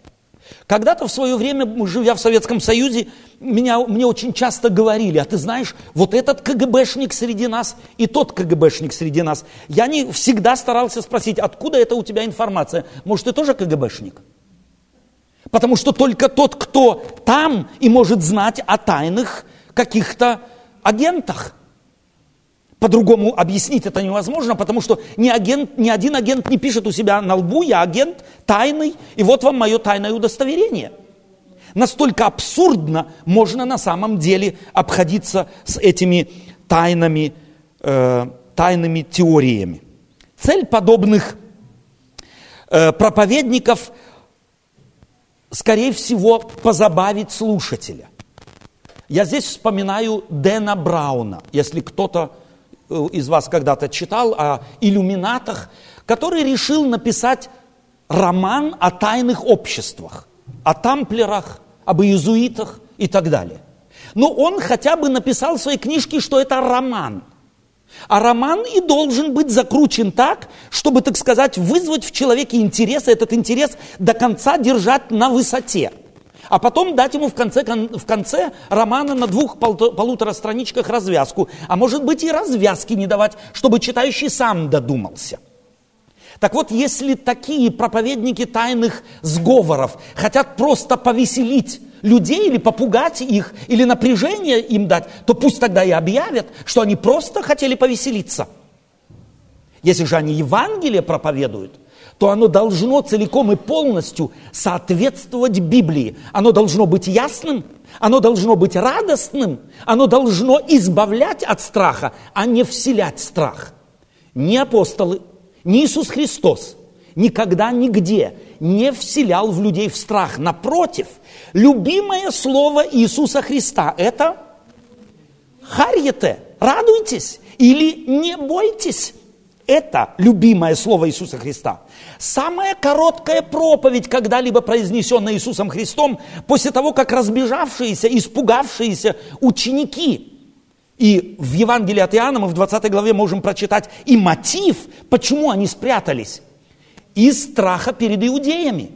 Когда-то в свое время, живя в Советском Союзе, меня, мне очень часто говорили, а ты знаешь, вот этот КГБшник среди нас и тот КГБшник среди нас. Я не всегда старался спросить, откуда это у тебя информация? Может, ты тоже КГБшник? Потому что только тот, кто там и может знать о тайных каких-то агентах. По-другому объяснить это невозможно, потому что ни, агент, ни один агент не пишет у себя на лбу, я агент тайный, и вот вам мое тайное удостоверение. Настолько абсурдно можно на самом деле обходиться с этими тайными, э, тайными теориями. Цель подобных э, проповедников – скорее всего, позабавить слушателя. Я здесь вспоминаю Дэна Брауна, если кто-то из вас когда-то читал о иллюминатах, который решил написать роман о тайных обществах, о тамплерах, об иезуитах и так далее. Но он хотя бы написал в своей книжке, что это роман – а роман и должен быть закручен так, чтобы, так сказать, вызвать в человеке интерес, и этот интерес до конца держать на высоте. А потом дать ему в конце, в конце романа на двух полутора страничках развязку. А может быть и развязки не давать, чтобы читающий сам додумался. Так вот, если такие проповедники тайных сговоров хотят просто повеселить людей или попугать их, или напряжение им дать, то пусть тогда и объявят, что они просто хотели повеселиться. Если же они Евангелие проповедуют, то оно должно целиком и полностью соответствовать Библии. Оно должно быть ясным, оно должно быть радостным, оно должно избавлять от страха, а не вселять страх. Ни апостолы, ни Иисус Христос никогда нигде не вселял в людей в страх. Напротив, любимое слово Иисуса Христа – это «харьете», радуйтесь или «не бойтесь». Это любимое слово Иисуса Христа. Самая короткая проповедь, когда-либо произнесенная Иисусом Христом, после того, как разбежавшиеся, испугавшиеся ученики и в Евангелии от Иоанна мы в 20 главе можем прочитать и мотив, почему они спрятались из страха перед иудеями.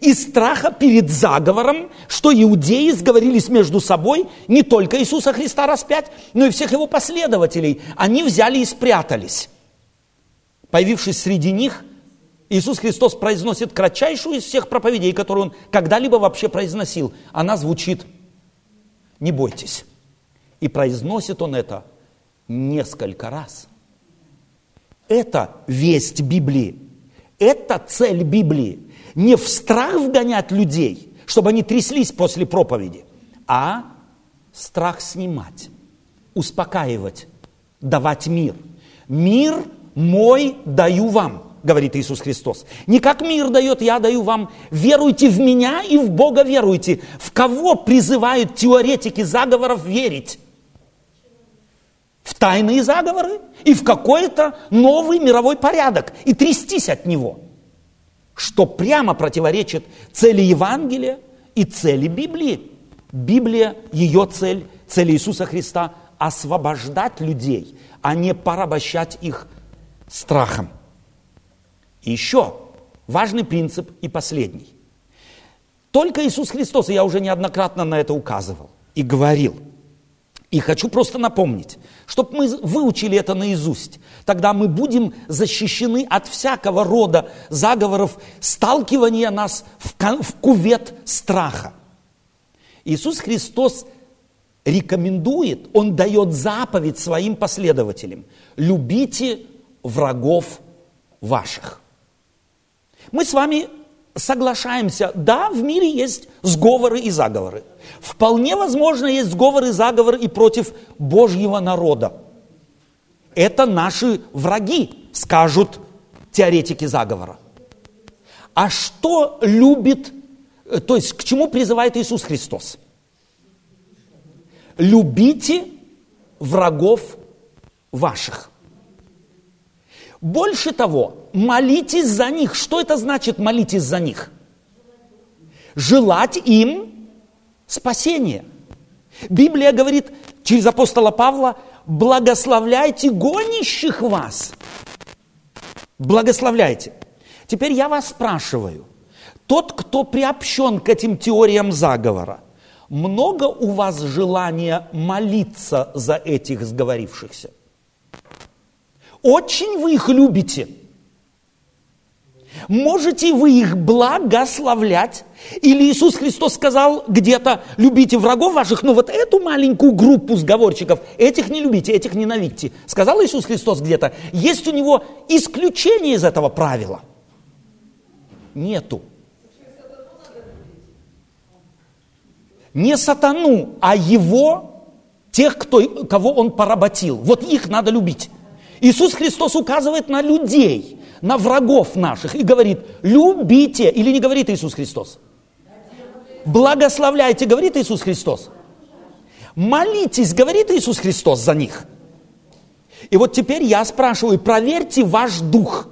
Из страха перед заговором, что иудеи сговорились между собой не только Иисуса Христа распять, но и всех его последователей. Они взяли и спрятались. Появившись среди них, Иисус Христос произносит кратчайшую из всех проповедей, которую он когда-либо вообще произносил. Она звучит «Не бойтесь». И произносит он это несколько раз. Это весть Библии. Это цель Библии. Не в страх вгонять людей, чтобы они тряслись после проповеди, а страх снимать, успокаивать, давать мир. Мир мой даю вам, говорит Иисус Христос. Не как мир дает, я даю вам. Веруйте в меня и в Бога веруйте. В кого призывают теоретики заговоров верить? в тайные заговоры и в какой-то новый мировой порядок и трястись от него, что прямо противоречит цели Евангелия и цели Библии. Библия, ее цель, цель Иисуса Христа – освобождать людей, а не порабощать их страхом. И еще важный принцип и последний. Только Иисус Христос, и я уже неоднократно на это указывал и говорил – И хочу просто напомнить, чтобы мы выучили это наизусть. Тогда мы будем защищены от всякого рода заговоров, сталкивания нас в, в кувет страха. Иисус Христос рекомендует, Он дает заповедь своим последователям. Любите врагов ваших. Мы с вами соглашаемся, да, в мире есть сговоры и заговоры. Вполне возможно, есть сговоры и заговоры и против Божьего народа. Это наши враги, скажут теоретики заговора. А что любит, э, то есть к чему призывает Иисус Христос? Любите врагов ваших. Больше того, молитесь за них. Что это значит молитесь за них? Желать им спасения. Библия говорит через апостола Павла, благословляйте гонящих вас. Благословляйте. Теперь я вас спрашиваю, тот, кто приобщен к этим теориям заговора, много у вас желания молиться за этих сговорившихся? Очень вы их любите. Можете вы их благословлять? Или Иисус Христос сказал где-то, любите врагов ваших, но вот эту маленькую группу сговорщиков, этих не любите, этих ненавидьте. Сказал Иисус Христос где-то, есть у него исключение из этого правила? Нету. Не сатану, а его, тех, кто, кого он поработил. Вот их надо любить. Иисус Христос указывает на людей, на врагов наших и говорит, любите, или не говорит Иисус Христос? Благословляйте, говорит Иисус Христос. Молитесь, говорит Иисус Христос за них. И вот теперь я спрашиваю, проверьте ваш дух.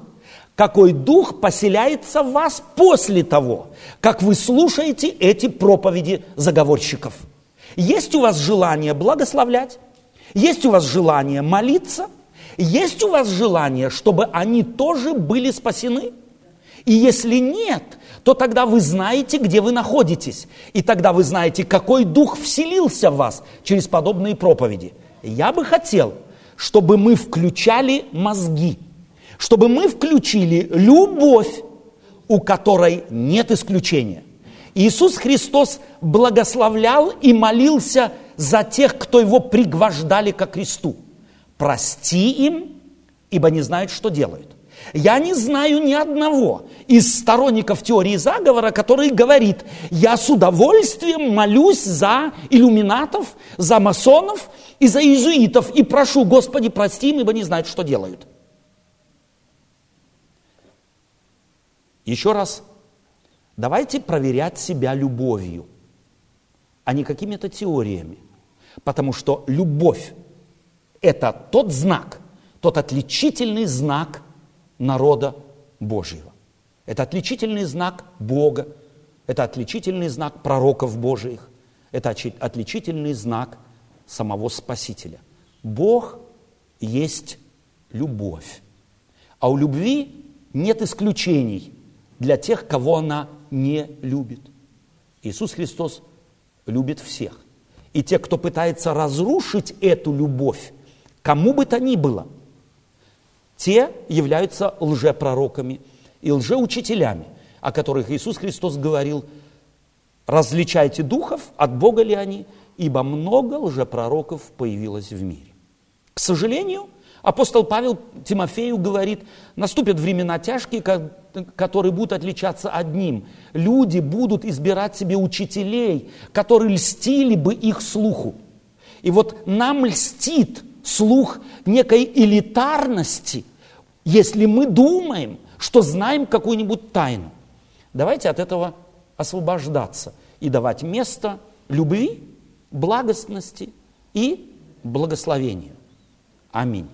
Какой дух поселяется в вас после того, как вы слушаете эти проповеди заговорщиков? Есть у вас желание благословлять? Есть у вас желание молиться – есть у вас желание, чтобы они тоже были спасены? И если нет, то тогда вы знаете, где вы находитесь. И тогда вы знаете, какой дух вселился в вас через подобные проповеди. Я бы хотел, чтобы мы включали мозги, чтобы мы включили любовь, у которой нет исключения. Иисус Христос благословлял и молился за тех, кто его пригвождали ко кресту прости им, ибо не знают, что делают. Я не знаю ни одного из сторонников теории заговора, который говорит, я с удовольствием молюсь за иллюминатов, за масонов и за иезуитов и прошу, Господи, прости им, ибо не знают, что делают. Еще раз, давайте проверять себя любовью, а не какими-то теориями. Потому что любовь это тот знак, тот отличительный знак народа Божьего. Это отличительный знак Бога, это отличительный знак пророков Божьих, это отличительный знак самого Спасителя. Бог есть любовь. А у любви нет исключений для тех, кого она не любит. Иисус Христос любит всех. И те, кто пытается разрушить эту любовь, кому бы то ни было, те являются лжепророками и лжеучителями, о которых Иисус Христос говорил, различайте духов, от Бога ли они, ибо много лжепророков появилось в мире. К сожалению, апостол Павел Тимофею говорит, наступят времена тяжкие, которые будут отличаться одним. Люди будут избирать себе учителей, которые льстили бы их слуху. И вот нам льстит слух некой элитарности, если мы думаем, что знаем какую-нибудь тайну. Давайте от этого освобождаться и давать место любви, благостности и благословению. Аминь.